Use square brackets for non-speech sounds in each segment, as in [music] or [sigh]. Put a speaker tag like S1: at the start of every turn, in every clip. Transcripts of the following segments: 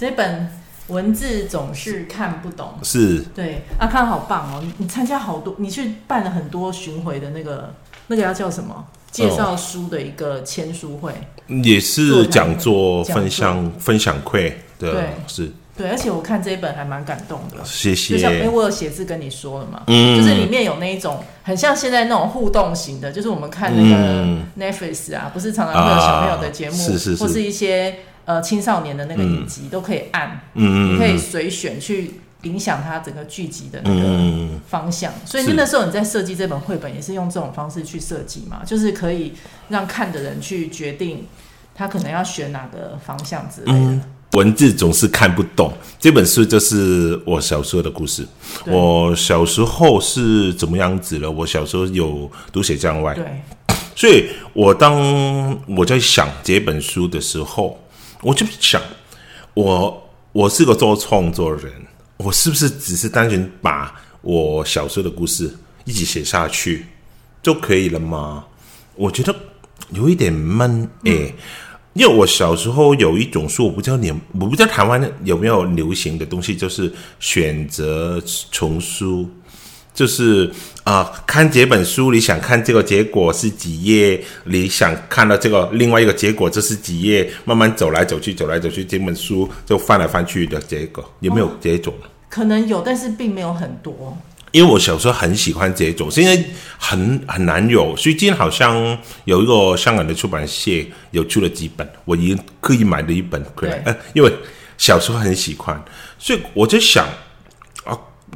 S1: 这本文字总是看不懂，
S2: 是
S1: 对。阿康好棒哦，你参加好多，你去办了很多巡回的那个，那个要叫什么？介绍书的一个签书会，
S2: 也是讲座分享分享会，对，是。
S1: 对，而且我看这一本还蛮感动的，
S2: 谢谢。
S1: 就像因为我有写字跟你说了嘛，嗯，就是里面有那一种很像现在那种互动型的，就是我们看那个 Netflix 啊，不是常常会有小朋友的节目，是是是，或是一些呃青少年的那个影集，都可以按，嗯，你可以随选去影响他整个剧集的那个方向。所以那时候你在设计这本绘本，也是用这种方式去设计嘛，就是可以让看的人去决定他可能要选哪个方向之类的。
S2: 文字总是看不懂，这本书就是我小时候的故事。我小时候是怎么样子了？我小时候有读写障碍，对，所以我当我在想这本书的时候，我就想，我我是个做创作人，我是不是只是单纯把我小时候的故事一起写下去就可以了吗？我觉得有一点闷，诶、因为我小时候有一种书，我不知道你，我不知道台湾有没有流行的东西，就是选择丛书，就是啊、呃，看这本书，你想看这个结果是几页，你想看到这个另外一个结果，这是几页，慢慢走来走去，走来走去，这本书就翻来翻去的结果，有没有这种？哦，可
S1: 能有，但是并没有很多。
S2: 因为我小时候很喜欢这种，现在很很难有。最近好像有一个香港的出版社有出了几本，我已经刻意买了一本回来。呃，因为小时候很喜欢，所以我就想啊，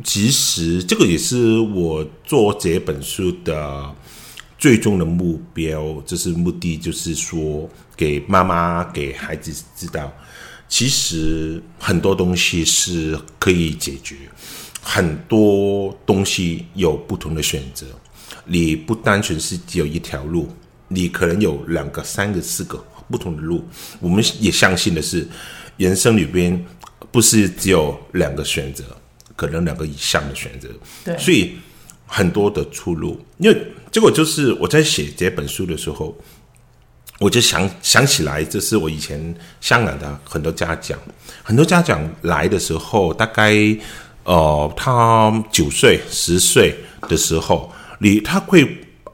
S2: 其实这个也是我做这本书的最终的目标，就是目的，就是说给妈妈、给孩子知道，其实很多东西是可以解决。很多东西有不同的选择，你不单纯是只有一条路，你可能有两个、三个、四个不同的路。我们也相信的是，人生里边不是只有两个选择，可能两个以上的选择。对，所以很多的出路。因为结果就是我在写这本书的时候，我就想想起来，这是我以前香港的很多家长，很多家长来的时候，大概。哦、呃，他九岁、十岁的时候，你他会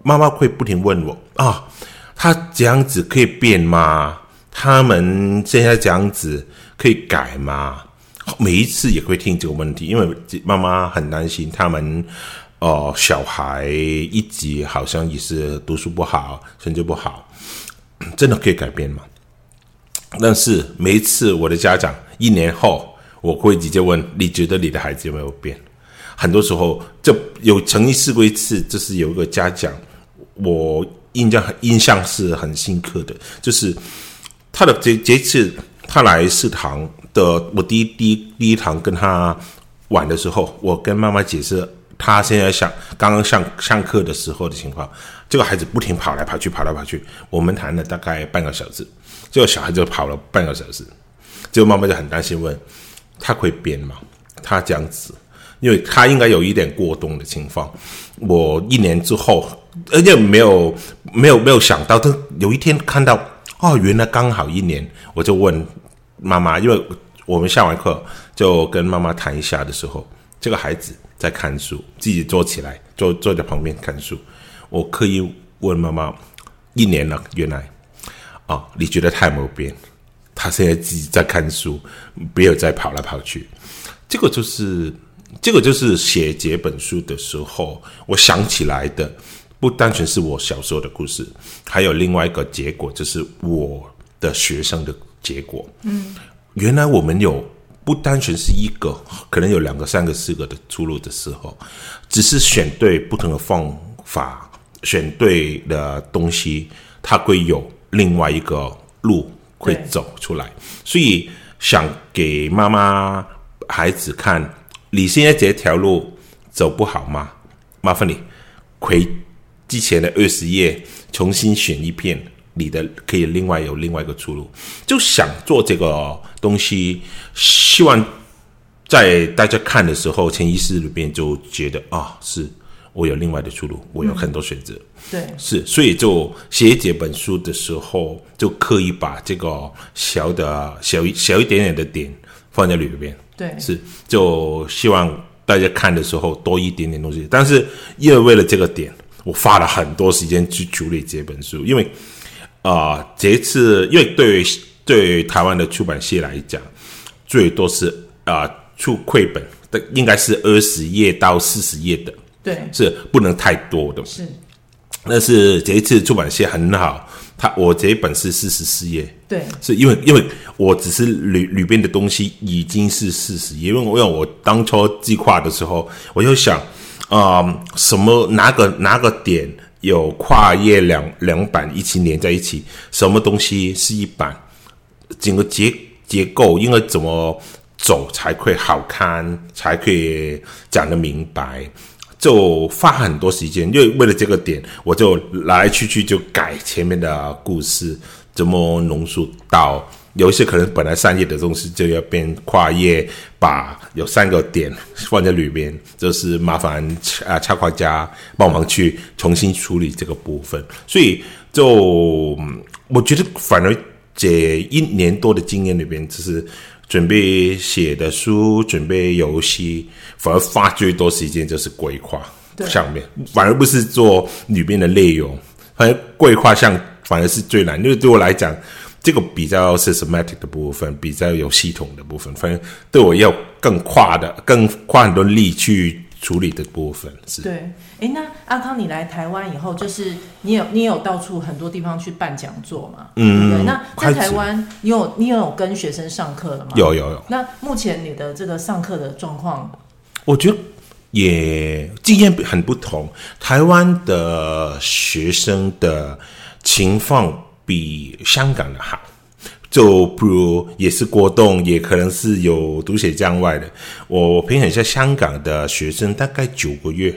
S2: 妈妈会不停问我啊，他这样子可以变吗？他们现在这样子可以改吗？每一次也会听这个问题，因为妈妈很担心他们哦、小孩一直好像也是读书不好，成绩不好，真的可以改变吗？但是每一次我的家长一年后。我会直接问：你觉得你的孩子有没有变？很多时候，这有曾经试过一次，就是有一个家长，我印象印象是很深刻的，就是他的这这次他来食堂的，我第一第一第一堂跟他玩的时候，我跟妈妈解释他现在想刚刚上上课的时候的情况，这个孩子不停跑来跑去，跑来跑去，我们谈了大概半个小时，这个小孩就跑了半个小时，这个妈妈就很担心问。他会变吗？他这样子，因为他应该有一点过动的情况。我一年之后，而且没有没有没有想到，他有一天看到哦，原来刚好一年，我就问妈妈，因为我们下完课就跟妈妈谈一下的时候，这个孩子在看书，自己坐起来坐坐在旁边看书。我刻意问妈妈，一年了，原来啊、你觉得他有没有变？他现在自己在看书，没有再跑来跑去。这个就是，这个就是写这本书的时候，我想起来的，不单纯是我小时候的故事，还有另外一个结果，就是我的学生的结果。嗯，原来我们有不单纯是一个，可能有两个、三个、四个的出路的时候，只是选对不同的方法，选对的东西，它会有另外一个路。会走出来，所以想给妈妈、孩子看，你现在这条路走不好吗？麻烦你回之前的二十页，重新选一遍，你的可以另外有另外一个出路。就想做这个东西，希望在大家看的时候，潜意识里边就觉得啊、哦，是我有另外的出路，我有很多选择。嗯对，是，所以就写这本书的时候，就刻意把这个小的小一小一点点的点放在里边。
S1: 对，
S2: 是就希望大家看的时候多一点点东西。但是因为为了这个点，我花了很多时间去处理这本书，因为啊、呃，这次因为对对台湾的出版社来讲，最多是啊、呃、出绘本的应该是二十页到四十页的，
S1: 对，
S2: 是不能太多的。
S1: 是，
S2: 但是这一次出版社很好。他我这一本是四十四页，
S1: 对，
S2: 是因为因为我只是里里边的东西已经是四十页，因为我因为我当初计划的时候，我就想，啊、呃，什么哪个哪个点有跨页两两版一起连在一起，什么东西是一版，整个结结构应该怎么走才会好看，才可以讲得明白。就花很多时间，因为为了这个点，我就来来去去就改前面的故事，怎么浓缩到有一些可能本来三页的东西就要变跨页，把有三个点放在里面，就是麻烦啊插画家帮忙去重新处理这个部分。所以就我觉得，反而这一年多的经验里边，就是。准备写的书，准备游戏，反而花最多时间就是规划上面，反而不是做里面的内容。反正规划上反而是最难，因为对我来讲，这个比较 systematic 的部分，比较有系统的部分，反正对我要更跨的，更花很多力去。处理的部分是
S1: 对，哎，那阿康，你来台湾以后，就是你有你有到处很多地方去办讲座嘛？嗯，对。那在台湾，你有你有跟学生上课了吗？
S2: 有有有。
S1: 那目前你的这个上课的状况，
S2: 我觉得也经验很不同。台湾的学生的情况比香港的好。就不如也是过动，也可能是有读写障碍的。我评审一下香港的学生，大概九个月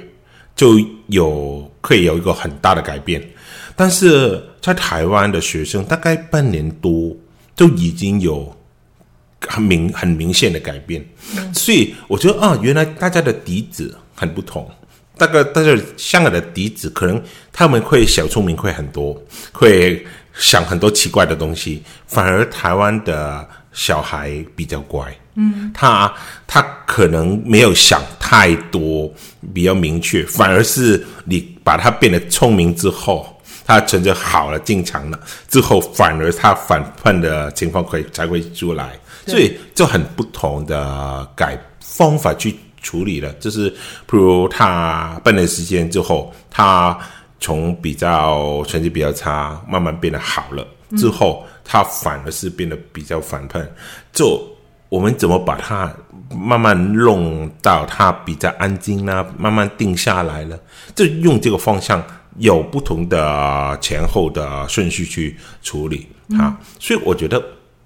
S2: 就有可以有一个很大的改变，但是在台湾的学生大概半年多就已经有很明很明显的改变。所以我觉得啊，原来大家的底子很不同。大概大家香港的底子可能他们会小聪明会很多，会。想很多奇怪的东西，反而台湾的小孩比较乖。嗯，他他可能没有想太多，比较明确，反而是你把他变得聪明之后，他成绩好了，进场了之后，反而他反叛的情况会才会出来。所以就很不同的改方法去处理了，就是譬如他半年时间之后，他。从比较成绩比较差，慢慢变得好了之后，他反而是变得比较反叛。就我们怎么把他慢慢弄到他比较安静呢？慢慢定下来了，就用这个方向，有不同的前后的顺序去处理他。所以我觉得。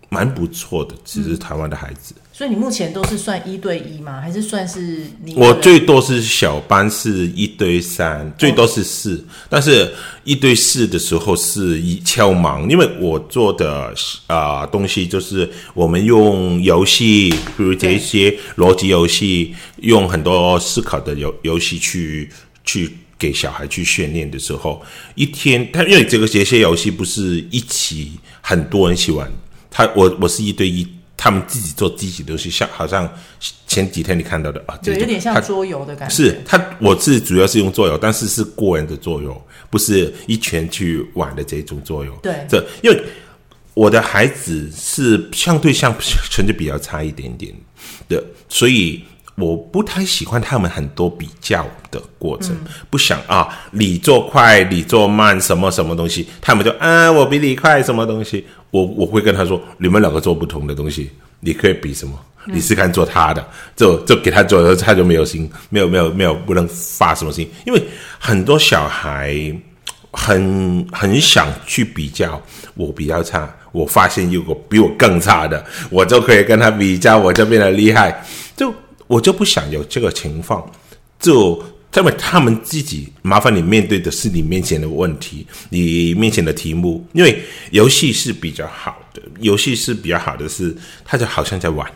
S2: 蛮不错的，其实台湾的孩子、
S1: 所以你目前都是算一对一吗？还是算是你？
S2: 我最多是小班是一对三，最多是四。但是一对四的时候是一超忙，因为我做的啊、呃、东西就是我们用游戏，比如这些逻辑游戏，用很多思考的游游戏去去给小孩去训练的时候，一天他因为这个这些游戏不是一起很多人一起玩。他我我是一对一，他们自己做自己的东西，像好像前几天你看到的啊，
S1: 对，有点像桌游的感觉。
S2: 是他，我是主要是用桌游，但是是个人的桌游，不是一群去玩的这种桌游。
S1: 对，
S2: 这因为我的孩子是相对像成绩比较差一点点的，所以。我不太喜欢他们很多比较的过程，嗯、不想啊，你做快，你做慢，什么什么东西，他们就啊，我比你快，什么东西，我我会跟他说，你们两个做不同的东西，你可以比什么？你试看做他的，就就给他做，他就没有心，没有没有没有不能发什么心，因为很多小孩很很想去比较，我比较差，我发现有个比我更差的，我就可以跟他比较，我就变得厉害，就。我就不想有这个情况，就因为他们自己麻烦你面对的是你面前的问题，你面前的题目。因为游戏是比较好的，游戏是比较好的是，他就好像在玩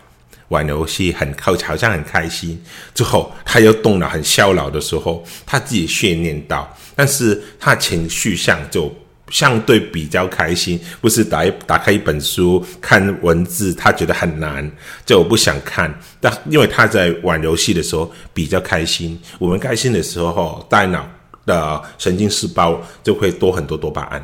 S2: 玩游戏，很靠，好像很开心。之后他又动脑很效脑的时候，他自己训练到，但是他情绪上就相对比较开心，不是打一打开一本书看文字，他觉得很难，就我不想看。但因为他在玩游戏的时候比较开心，我们开心的时候，大脑的神经细胞就会多很多多巴胺，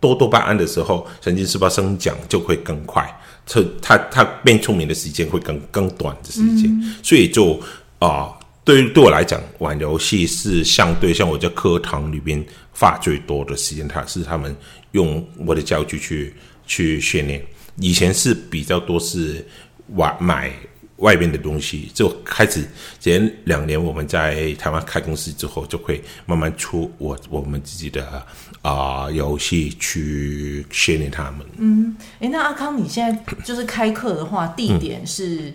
S2: 多多巴胺的时候，神经细胞生长就会更快，他他他变聪明的时间会更更短的时间，嗯、所以就啊。呃对于对我来讲，玩游戏是相对像我在课堂里边花最多的时间，它是他们用我的教具去去训练。以前是比较多是玩买外边的东西，就开始前两年我们在台湾开公司之后，就会慢慢出我我们自己的啊、呃、游戏去训练他们。
S1: 嗯，诶，那阿康，你现在就是开课的话，地点是？嗯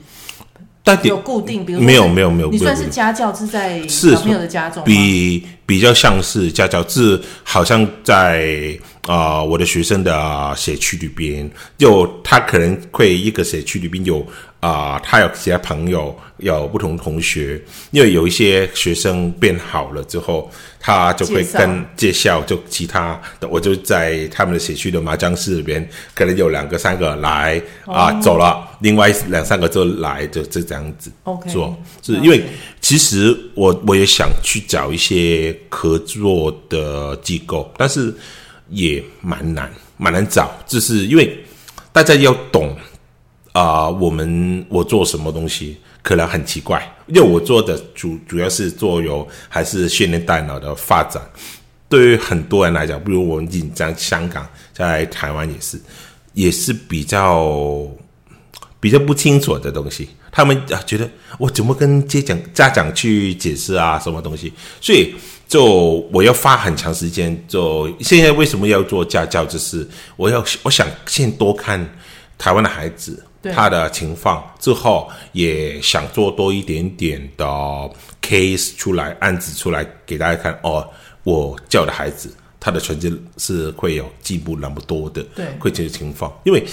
S1: 但有固定，比如
S2: 没有没有没有，
S1: 你算是家教是在小朋友的家中吗？
S2: 比比较像是家教，是好像在啊、呃、我的学生的社区里边，就他可能会一个社区里边有。啊、呃，他有其他朋友，有不同同学，因为有一些学生变好了之后，他就会跟介绍，就其他的，我就在他们的社区的麻将室里边，可能有两个、三个来啊、呃、走了，另外两三个就来，就就这样子做。Okay, 是因为其实我我也想去找一些合作的机构，但是也蛮难，蛮难找，就是因为大家要懂。啊、我们我做什么东西可能很奇怪，因为我做的主主要是做有还是训练大脑的发展。对于很多人来讲，比如我们紧张香港，在台湾也是，也是比较比较不清楚的东西。他们啊觉得我怎么跟家长家长去解释啊，什么东西？所以就我要花很长时间。就现在为什么要做家教？就是我要我想先多看台湾的孩子。他的情况之后也想做多一点点的 case 出来，案子出来给大家看哦。我教的孩子，他的成绩是会有进步那么多的，对，会这个情况。因为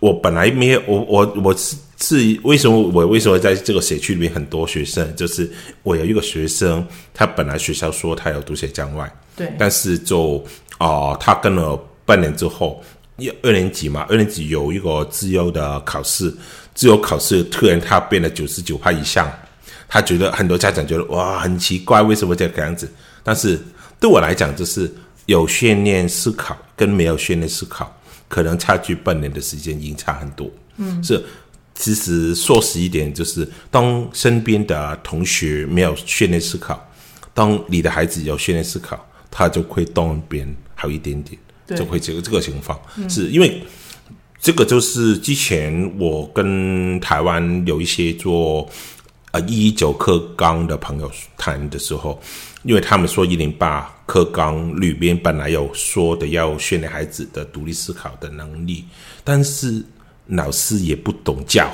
S2: 我本来没有，我我我是是为什么我为什么在这个社区里面很多学生，就是我有一个学生，他本来学校说他有读写障碍，对，但是就哦、呃，他跟了半年之后。一二年级嘛，二年级有一个自由的考试，自由考试突然他变了九十九趴以上，他觉得很多家长觉得哇很奇怪，为什么这个样子？但是对我来讲，就是有训练思考跟没有训练思考，可能差距半年的时间已经差很多。嗯，是其实说实一点，就是当身边的同学没有训练思考，当你的孩子有训练思考，他就会当别人好一点点。就会这个这个情况，嗯、是因为这个就是之前我跟台湾有一些做呃一一九课纲的朋友谈的时候，因为他们说一零八课纲里边本来有说的要训练孩子的独立思考的能力，但是老师也不懂教，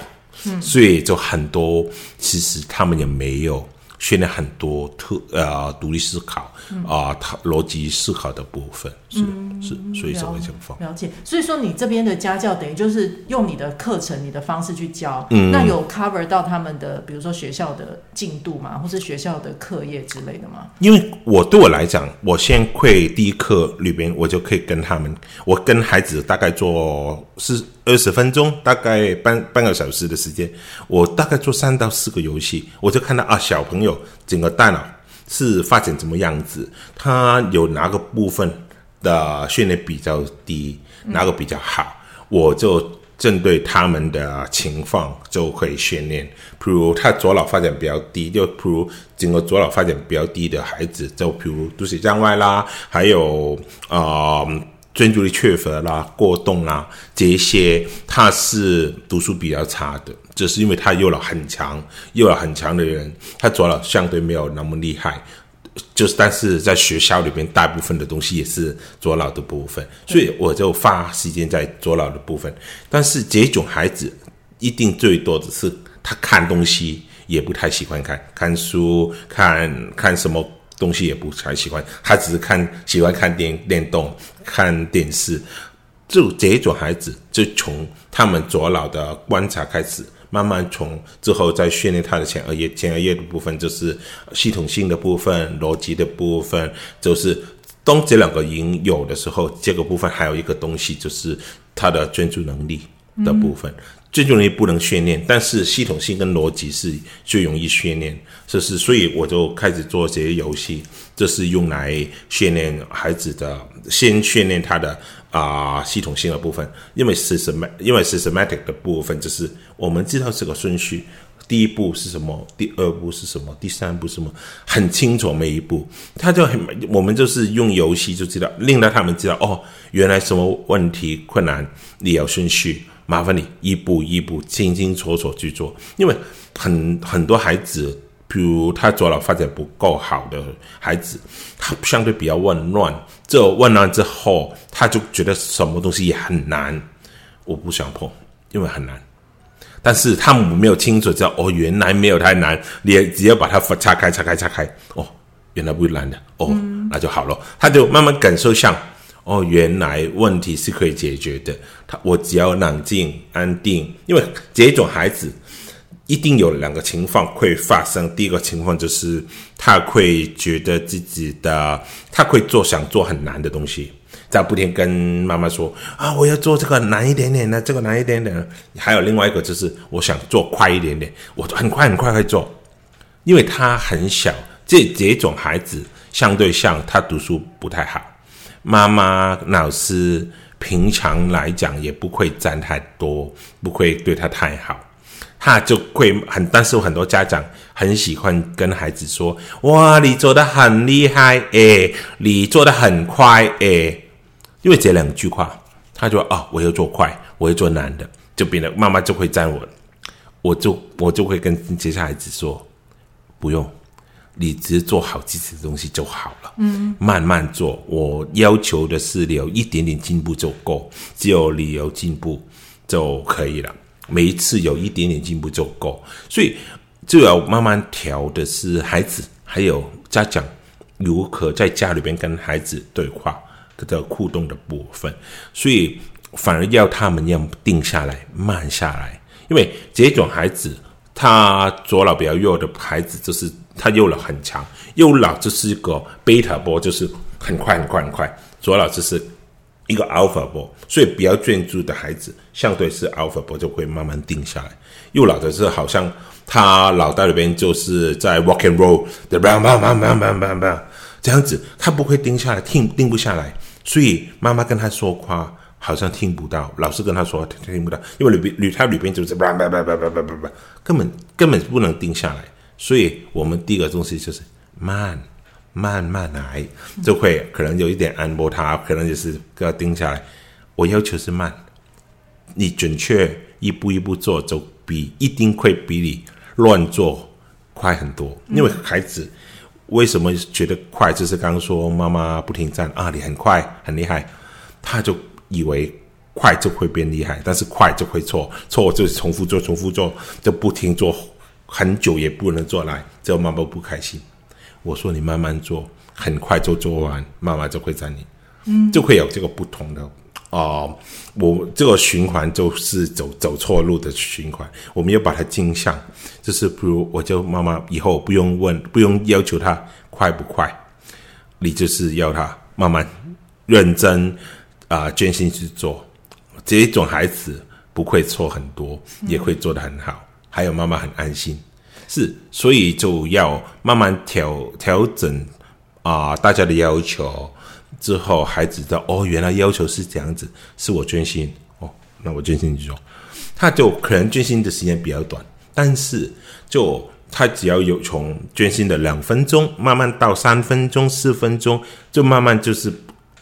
S2: 嗯、所以就很多其实他们也没有。训练很多特呃独立思考啊，他、呃、逻辑思考的部分是、嗯、是，所以这个情况
S1: 了解。所以说你这边的家教等于就是用你的课程、你的方式去教，嗯、那有 cover 到他们的，比如说学校的进度吗？或是学校的课业之类的吗？
S2: 因为我对我来讲，我先会第一课里边，我就可以跟他们，我跟孩子大概做是。二十分钟，大概半半个小时的时间，我大概做三到四个游戏，我就看到啊，小朋友整个大脑是发展怎么样子，他有哪个部分的训练比较低，哪个比较好，我就针对他们的情况就可以训练。譬如他左脑发展比较低，就譬如整个左脑发展比较低的孩子，就譬如读写障碍啦，还有啊。专注力缺乏啦、过动啦，这些他是读书比较差的，只、是因为他右脑很强，右脑很强的人，他左脑相对没有那么厉害，就是但是在学校里边，大部分的东西也是左脑的部分，所以我就花时间在左脑的部分。但是这种孩子一定最多的是他看东西也不太喜欢看，看书看看什么。东西也不太喜欢，他只是看喜欢看电电动、看电视。就这种孩子，就从他们左脑的观察开始，慢慢从之后再训练他的前额叶。前额叶的部分就是系统性的部分、逻辑的部分，就是当这两个已经有的时候，这个部分还有一个东西，就是他的专注能力的部分。嗯、专注能力不能训练，但是系统性跟逻辑是最容易训练。就是所以我就开始做这些游戏，这是用来训练孩子的，先训练他的啊、系统性的部分。因为 system 因为 systematic 的部分就是我们知道这个顺序。第一步是什么？第二步是什么？第三步什么？很清楚每一步，他就很，我们就是用游戏就知道，令到他们知道哦，原来什么问题困难，你要顺序，麻烦你一步一步清清楚楚去做。因为很很多孩子，比如他左脑发展不够好的孩子，他相对比较混乱，这混乱之后，他就觉得什么东西也很难，我不想碰，因为很难。但是他们没有清楚知道哦，原来没有太难，你只要把它拆开、拆开、拆开，哦，原来不难的，哦，嗯、那就好了。他就慢慢感受像，哦，原来问题是可以解决的。他我只要冷静、安定，因为这种孩子一定有两个情况会发生。第一个情况就是他会觉得自己的，他会做想做很难的东西。在不停跟妈妈说啊，我要做这个难一点点的，这个难一点点。还有另外一个就是，我想做快一点点，我很快很快会做，因为他很小，这这种孩子相对像他读书不太好，妈妈老师平常来讲也不会赞太多，不会对他太好，他就会很。但是很多家长很喜欢跟孩子说，哇，你做的很厉害诶，你做的很快诶。因为这两句话，他就啊、我要做快，我要做难的，就变得妈妈就会赞我，我就我就会跟接下孩子说，不用，你只是做好自己的东西就好了，嗯，慢慢做，我要求的是你有一点点进步就够，只有你有进步就可以了，每一次有一点点进步就够，所以就要慢慢调的是孩子还有家长如何在家里边跟孩子对话。的互动的部分，所以反而要他们要定下来，慢下来，因为这种孩子，他左脑比较弱的孩子，就是他右脑很强，右脑就是一个贝塔波，就是很快很快很快，左脑就是一个 alpha ball，所以比较专注的孩子，相对是 alpha ball 就会慢慢定下来。又老的是好像他脑袋里边就是在 walk and roll 的 bang bang bang bang bang bang 这样子，他不会定下来，听定不下来，所以妈妈跟他说话好像听不到，老师跟他说听听不到，因为里边里他里边就是 bang bang bang bang bang bang 根本根本不能定下来。所以我们第一个东西就是慢。慢慢来，就会可能有一点按摩他，可能就是给他定下来。我要求是慢，你准确一步一步做，就比一定会比你乱做快很多，因为孩子。为什么觉得快？就是刚刚说妈妈不停赞啊，你很快很厉害，他就以为快就会变厉害，但是快就会错，错就是重复做，重复做，就不停做，很久也不能做来，这样妈妈不开心。我说你慢慢做，很快就做完，妈妈就会在你，嗯，就会有这个不同的。哦、我这个循环就是走走错路的循环，我们要把它镜像，就是比如我叫妈妈以后不用问，不用要求他快不快，你就是要他慢慢认真啊、呃，专心去做。这一种孩子不会错很多，也会做得很好，嗯、还有妈妈很安心，是，所以就要慢慢调调整啊、大家的要求。之后，孩子知道哦，原来要求是这样子，是我专心哦，那我专心去做，他就可能专心的时间比较短，但是就他只要有从专心的两分钟，慢慢到三分钟、四分钟，就慢慢就是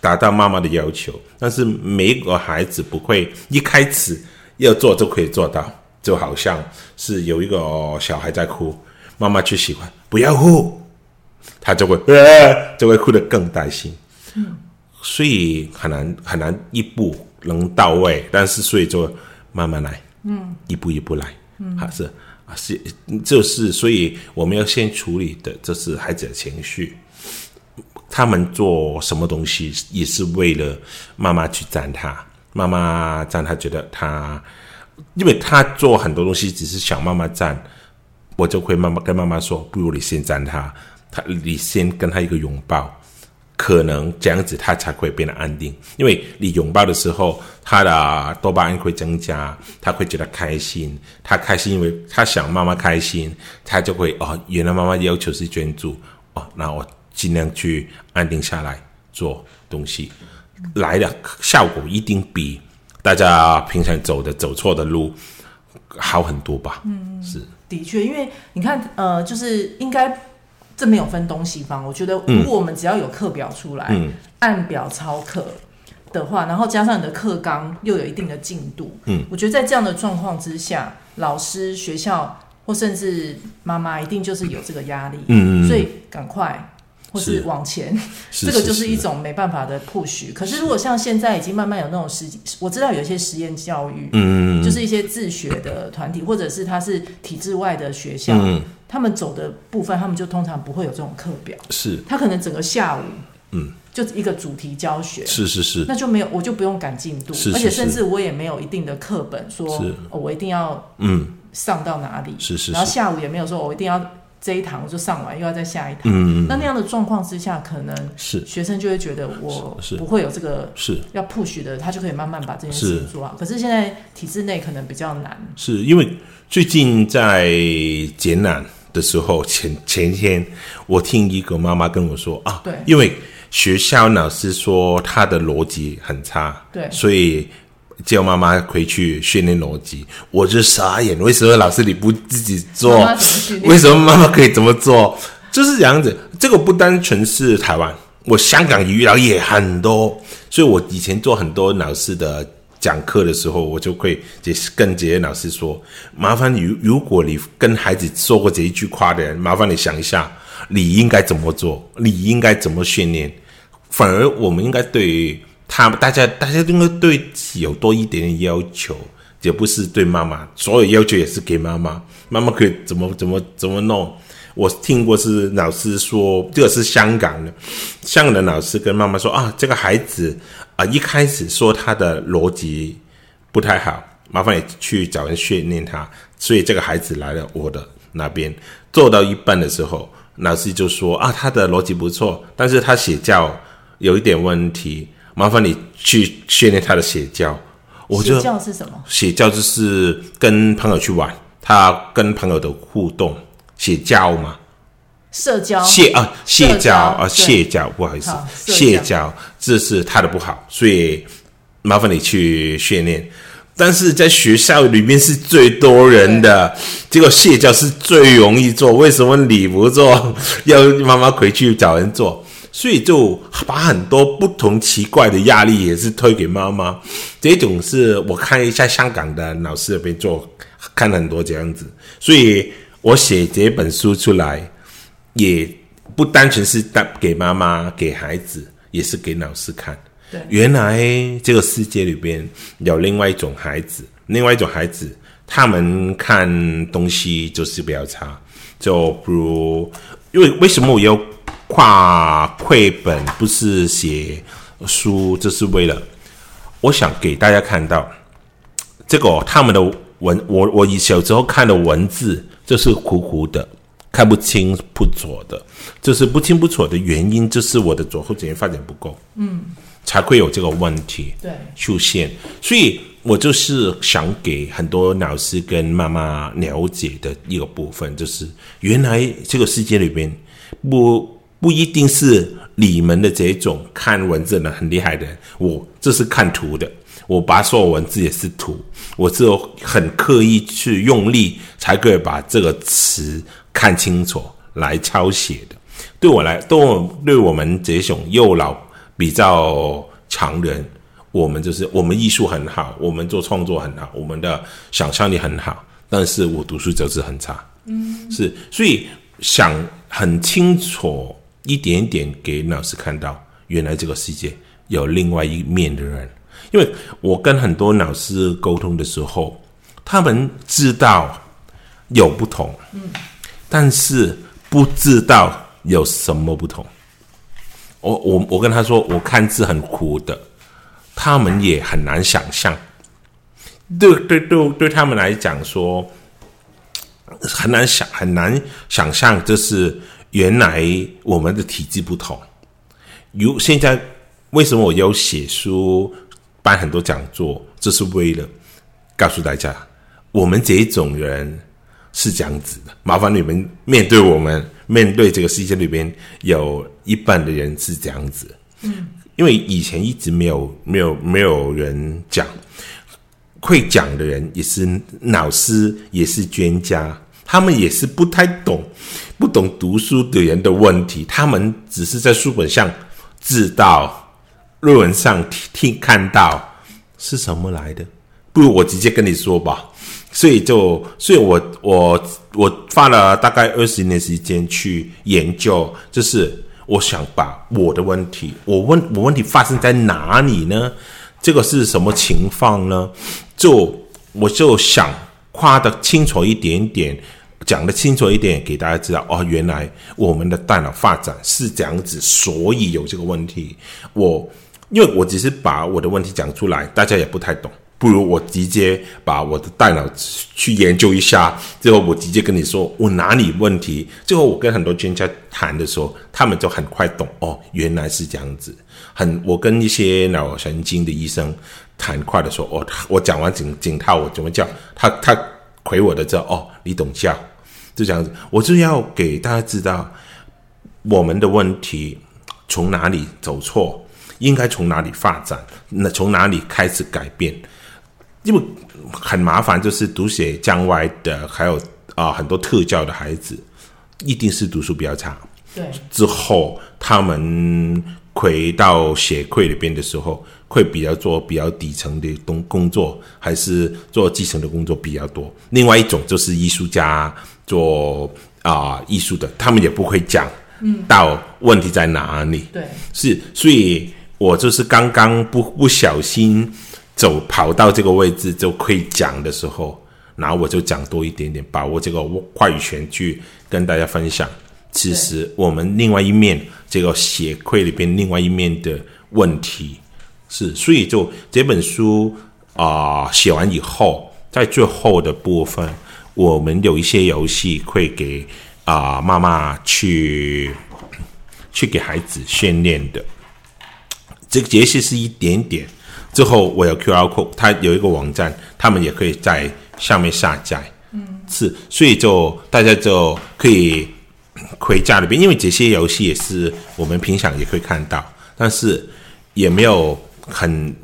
S2: 达到妈妈的要求。但是每一个孩子不会一开始要做就可以做到，就好像是有一个小孩在哭，妈妈去喜欢不要哭，他就会呃 [laughs] 就会哭得更担心。嗯，所以很难很难一步能到位，但是所以就慢慢来，嗯，一步一步来，嗯，还是啊是就是，所以我们要先处理的就是孩子的情绪，他们做什么东西也是为了妈妈去赞他，妈妈赞他觉得他，因为他做很多东西只是想妈妈赞，我就会妈妈跟妈妈说，不如你先赞他，他你先跟他一个拥抱。可能这样子他才会变得安定，因为你拥抱的时候，他的多巴胺会增加，他会觉得开心，他开心，因为他想妈妈开心，他就会哦，原来妈妈要求是专注哦，那我尽量去安定下来做东西，来的效果一定比大家平常走的走错的路好很多吧？嗯，是
S1: 的确，因为你看，呃，就是应该。这没有分东西方，我觉得如果我们只要有课表出来，嗯、按表操课的话，然后加上你的课纲又有一定的进度，嗯，我觉得在这样的状况之下，老师、学校或甚至妈妈一定就是有这个压力，嗯，所以赶快或是往前，[laughs] 这个就是一种没办法的 push。可是如果像现在已经慢慢有那种实，我知道有一些实验教育，嗯，就是一些自学的团体，或者是他是体制外的学校，嗯。他们走的部分，他们就通常不会有这种课表。
S2: 是，
S1: 他可能整个下午，嗯，就一个主题教学。
S2: 是是是，
S1: 那就没有，我就不用赶进度，是是是，而且甚至我也没有一定的课本说，我一定要嗯上到哪里。是是，是，然后下午也没有说我一定要这一堂我就上完，又要再下一堂。嗯，那那样的状况之下，可能是。学生就会觉得我不会有这个是。要 push 的，他就可以慢慢把这件事情做好。可是现在体制内可能比较难，
S2: 是因为最近在简览。的时候，前前天我听一个妈妈跟我说啊，对，因为学校老师说他的逻辑很差，对，所以叫妈妈回去训练逻辑。我就傻眼，为什么老师你不自己做？妈妈为什么妈妈可以这么做？就是这样子。这个不单纯是台湾，我香港遇到也很多，所以我以前做很多老师的。讲课的时候，我就会跟这些老师说：“麻烦你，如果你跟孩子说过这一句话的人，麻烦你想一下，你应该怎么做？你应该怎么训练？反而我们应该对他，大家大家应该对自己有多一点点要求，也不是对妈妈，所有要求也是给妈妈。妈妈可以怎么怎么怎么弄？我听过是老师说，这个是香港的，香港的老师跟妈妈说啊，这个孩子。”啊！一开始说他的逻辑不太好，麻烦你去找人训练他。所以这个孩子来了我的那边，做到一半的时候，老师就说：“啊，他的逻辑不错，但是他写教有一点问题，麻烦你去训练他的邪教。”我就
S1: 写教是什么？
S2: 邪教就是跟朋友去玩，他跟朋友的互动，邪教嘛。
S1: 社交
S2: 社啊，社交啊，社交，不好意思，社交，这是他的不好，所以麻烦你去训练。但是在学校里面是最多人的，这个社交是最容易做，为什么你不做？要妈妈回去找人做，所以就把很多不同奇怪的压力也是推给妈妈。这种是我看一下香港的老师那边做，看了很多这样子，所以我写这本书出来。也不单纯是带给妈妈、给孩子，也是给老师看。对，原来这个世界里边有另外一种孩子，另外一种孩子，他们看东西就是比较差。就不如，因为为什么我要画绘本，不是写书，这是为了我想给大家看到这个他们的文，我我以小时候看的文字这是糊糊的。看不清不楚的，就是不清不楚的原因，就是我的左后前发展不够，嗯，才会有这个问题对出现。所以我就是想给很多老师跟妈妈了解的一个部分，就是原来这个世界里边不不一定是你们的这种看文字的很厉害的人，我这是看图的，我把所有文字也是图，我是很刻意去用力才可以把这个词。看清楚来抄写的，对我来，对我对我们这种幼老比较强人，我们就是我们艺术很好，我们做创作很好，我们的想象力很好，但是我读书就是很差，嗯，是，所以想很清楚一点一点给老师看到，原来这个世界有另外一面的人，因为我跟很多老师沟通的时候，他们知道有不同，嗯。但是不知道有什么不同。我我我跟他说，我看字很苦的，他们也很难想象。对对对，对他们来讲说很难想很难想象，这是原来我们的体质不同，如现在为什么我要写书、办很多讲座，这是为了告诉大家，我们这一种人是这样子的。麻烦你们面对我们，面对这个世界里边有一半的人是这样子。嗯，因为以前一直没有、没有、没有人讲。会讲的人也是老师，也是专家，他们也是不太懂、不懂读书的人的问题。他们只是在书本上知道，论文上听听看到是什么来的。不如我直接跟你说吧。所以就，所以我我我花了大概二十年时间去研究，就是我想把我的问题，我问我问题发生在哪里呢？这个是什么情况呢？就我就想夸得清楚一点点，讲得清楚一点，给大家知道哦，原来我们的大脑发展是这样子，所以有这个问题。我因为我只是把我的问题讲出来，大家也不太懂。不如我直接把我的大脑去研究一下，最后我直接跟你说我哪里问题。最后我跟很多专家谈的时候，他们就很快懂哦，原来是这样子。很，我跟一些脑神经的医生谈快的时候，哦，我讲完整整套我怎么叫他，他回我的之后，哦，你懂叫，就这样子。我就要给大家知道我们的问题从哪里走错，应该从哪里发展，那从哪里开始改变。因为很麻烦，就是读写障碍的，还有啊、呃、很多特教的孩子，一定是读书比较差。
S1: 对，
S2: 之后他们回到协会里边的时候，会比较做比较底层的工工作，还是做基层的工作比较多。另外一种就是艺术家做啊、呃、艺术的，他们也不会讲，嗯，到问题在哪里？
S1: 对，
S2: 是，所以我就是刚刚不不小心。走跑到这个位置就可以讲的时候，然后我就讲多一点点，把握这个话语权去跟大家分享。其实我们另外一面这个血块里边另外一面的问题是，所以就这本书啊、写完以后，在最后的部分，我们有一些游戏会给啊、妈妈去去给孩子训练的。这个游戏是一点点。之后我有 QR code，它有一个网站，他们也可以在上面下载。嗯，是，所以就大家就可以回家里边，因为这些游戏也是我们平常也可以看到，但是也没有很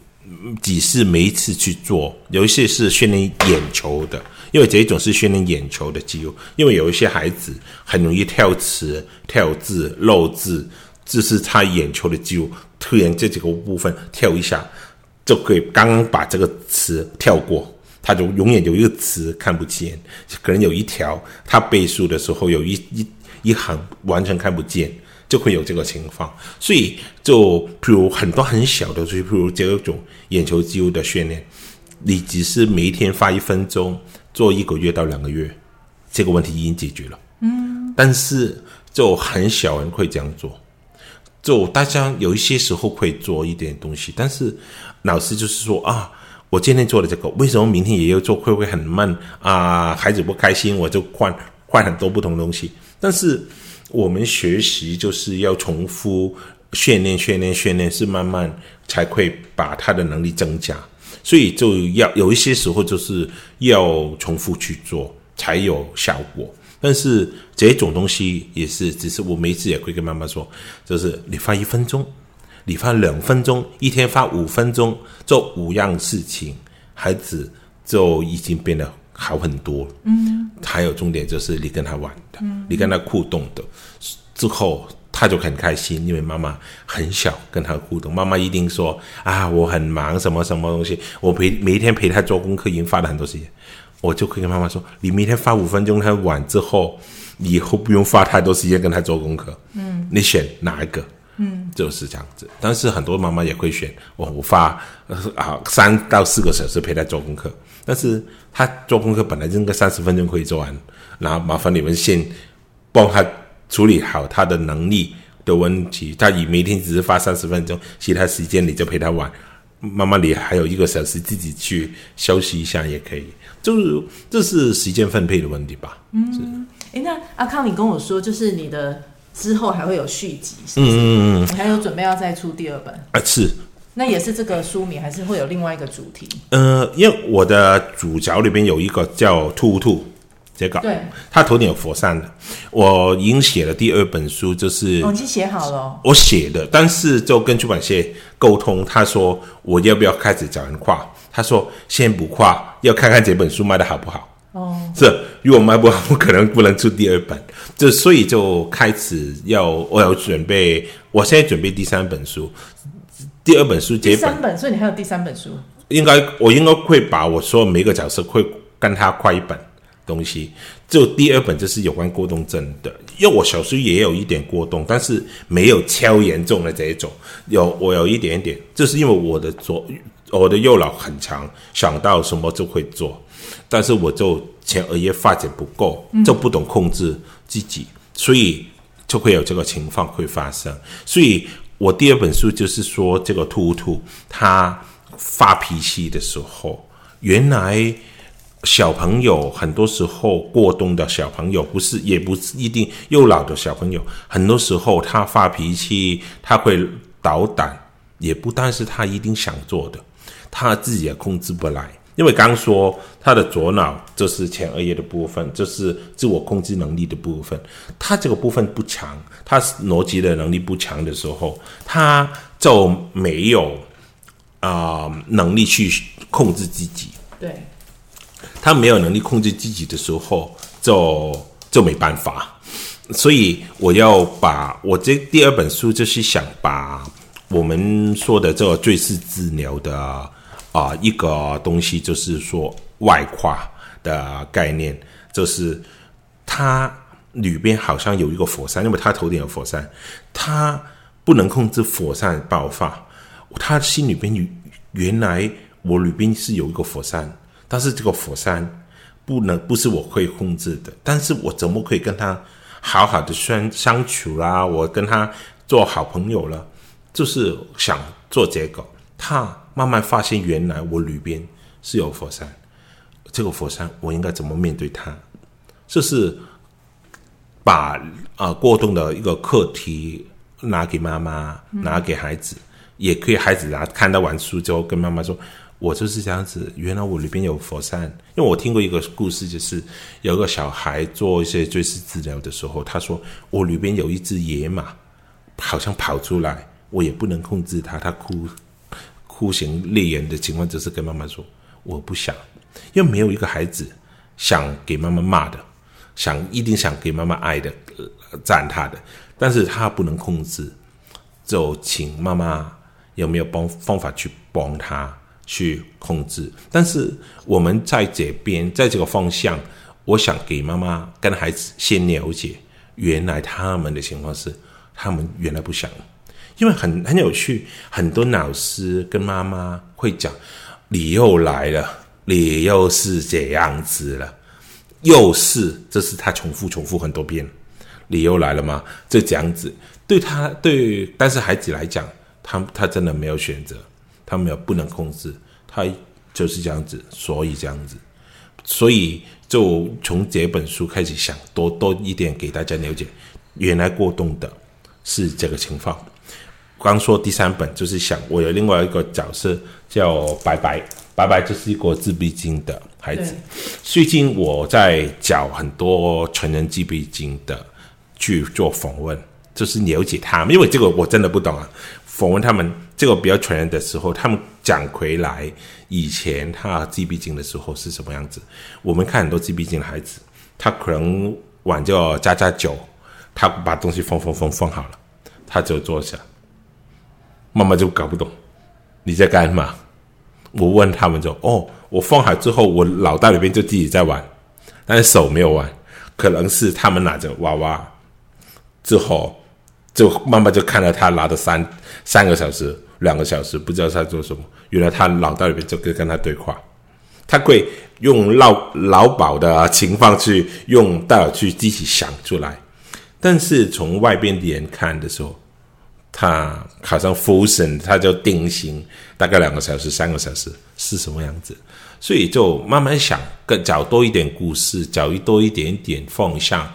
S2: 几次每一次去做。有一些是训练眼球的，因为这一种是训练眼球的肌肉，因为有一些孩子很容易跳词、跳字、漏字，这是他眼球的肌肉突然这几个部分跳一下。就可以刚刚把这个词跳过，他就永远有一个词看不见，可能有一条他背书的时候有一一一行完全看不见，就会有这个情况。所以就譬如很多很小的，就譬如这种眼球肌肉的训练，你只是每一天花一分钟做一个月到两个月，这个问题已经解决了。嗯，但是就很少人会这样做。就大家有一些时候会做一点东西，但是老师就是说啊，我今天做了这个，为什么明天也要做？会不会很闷啊？孩子不开心，我就换换很多不同的东西。但是我们学习就是要重复训练、训练、训练，是慢慢才会把他的能力增加。所以就要有一些时候就是要重复去做，才有效果。但是这种东西也是，只是我每次也会跟妈妈说，就是你发一分钟，你发两分钟，一天发五分钟做五样事情，孩子就已经变得好很多。嗯，还有重点就是你跟他玩的，嗯，你跟他互动的，之后他就很开心，因为妈妈很小跟他互动，妈妈一定说啊，我很忙，什么什么东西，我陪每一天陪他做功课，已经花了很多时间。我就可以跟妈妈说：“你明天花五分钟，他玩之后，以后不用花太多时间跟他做功课。嗯，你选哪一个？嗯，就是这样子。但是很多妈妈也会选，我我发啊三到四个小时陪他做功课。但是他做功课本来就应该三十分钟可以做完，然后麻烦你们先帮他处理好他的能力的问题。他以每天只是发三十分钟，其他时间你就陪他玩。妈妈，你还有一个小时自己去休息一下也可以。”就是这是时间分配的问题吧？嗯，
S1: 哎，那阿康，你跟我说，就是你的之后还会有续集，是不是？嗯嗯嗯。你还有准备要再出第二本？
S2: 啊，是。
S1: 那也是这个书名，还是会有另外一个主题？
S2: 呃，因为我的主角里边有一个叫兔兔。这个，
S1: 对，
S2: 他头顶有佛山的。我已经写了第二本书，就是
S1: 我已经写好了。
S2: 我写的，但是就跟出版社沟通，他说我要不要开始找人画？他说先不画，要看看这本书卖的好不好。哦，是，如果卖不好，[laughs] 我可能不能出第二本。就所以就开始要我要准备，我现在准备第三本书，第二本书这本。第
S1: 三本，所以你还有第三本书？
S2: 应该我应该会把我说每个角色会跟他快一本。东西，就第二本就是有关过动症的，因为我小时候也有一点过动，但是没有超严重的这一种，有我有一点点，就是因为我的左我的右脑很强，想到什么就会做，但是我就前额叶发展不够，就不懂控制自己，嗯、所以就会有这个情况会发生。所以我第二本书就是说，这个兔兔他发脾气的时候，原来。小朋友很多时候过冬的小朋友不是，也不是一定幼老的小朋友，很多时候他发脾气，他会捣蛋，也不但是他一定想做的，他自己也控制不来。因为刚说他的左脑就是前额叶的部分，就是自我控制能力的部分，他这个部分不强，他逻辑的能力不强的时候，他就没有啊、能力去控制自己。
S1: 对。
S2: 他没有能力控制自己的时候，就就没办法。所以我要把我这第二本书，就是想把我们说的这个最是治疗的啊、一个东西，就是说外跨的概念，就是他里边好像有一个火山，因为他头顶有火山，他不能控制火山爆发，他心里边原来我里边是有一个火山。但是这个火山不能不是我可以控制的，但是我怎么可以跟他好好的相相处啦？我跟他做好朋友了，就是想做这个。他慢慢发现，原来我里边是有佛山，这个佛山我应该怎么面对它？就是把啊、呃、过动的一个课题拿给妈妈，拿给孩子，嗯、也可以孩子拿看到完书之后跟妈妈说。我就是这样子，原来我里边有佛山，因为我听过一个故事，就是有个小孩做一些追思治疗的时候，他说我里边有一只野马，好像跑出来，我也不能控制它，他哭哭成泪眼的情况，就是跟妈妈说我不想，因为没有一个孩子想给妈妈骂的，想一定想给妈妈爱的、赞他的，但是他不能控制，就请妈妈有没有帮方法去帮他。去控制，但是我们在这边，在这个方向，我想给妈妈跟孩子先了解，原来他们的情况是，他们原来不想，因为很很有趣，很多老师跟妈妈会讲，你又来了，你又是这样子了，又是，这是他重复重复很多遍，你又来了吗？这这样子，对他对，但是孩子来讲，他他真的没有选择。他没有不能控制，他就是这样子，所以这样子，所以就从这本书开始想多多一点给大家了解，原来过动的是这个情况。刚说第三本就是想我有另外一个角色叫白白，白白就是一个自闭症的孩子。最近我在找很多成人自闭症的去做访问，就是了解他们，因为这个我真的不懂啊。访问他们这个比较成人的时候，他们讲回来以前他自闭症的时候是什么样子。我们看很多自闭症的孩子，他可能玩叫家家酒，他把东西放放放放好了，他就坐下，妈妈就搞不懂你在干嘛。我问他们就哦，我放好之后，我脑袋里边就自己在玩，但是手没有玩，可能是他们拿着娃娃之后。就妈妈就看到他拿着三三个小时、两个小时，不知道他做什么。原来他脑袋里面就跟跟他对话，他会用老老宝的情况去用大脑去自己想出来。但是从外边的人看的时候，他好像 frozen，他就定型，大概两个小时、三个小时是什么样子。所以就慢慢想，更找多一点故事，找一多一点点方向。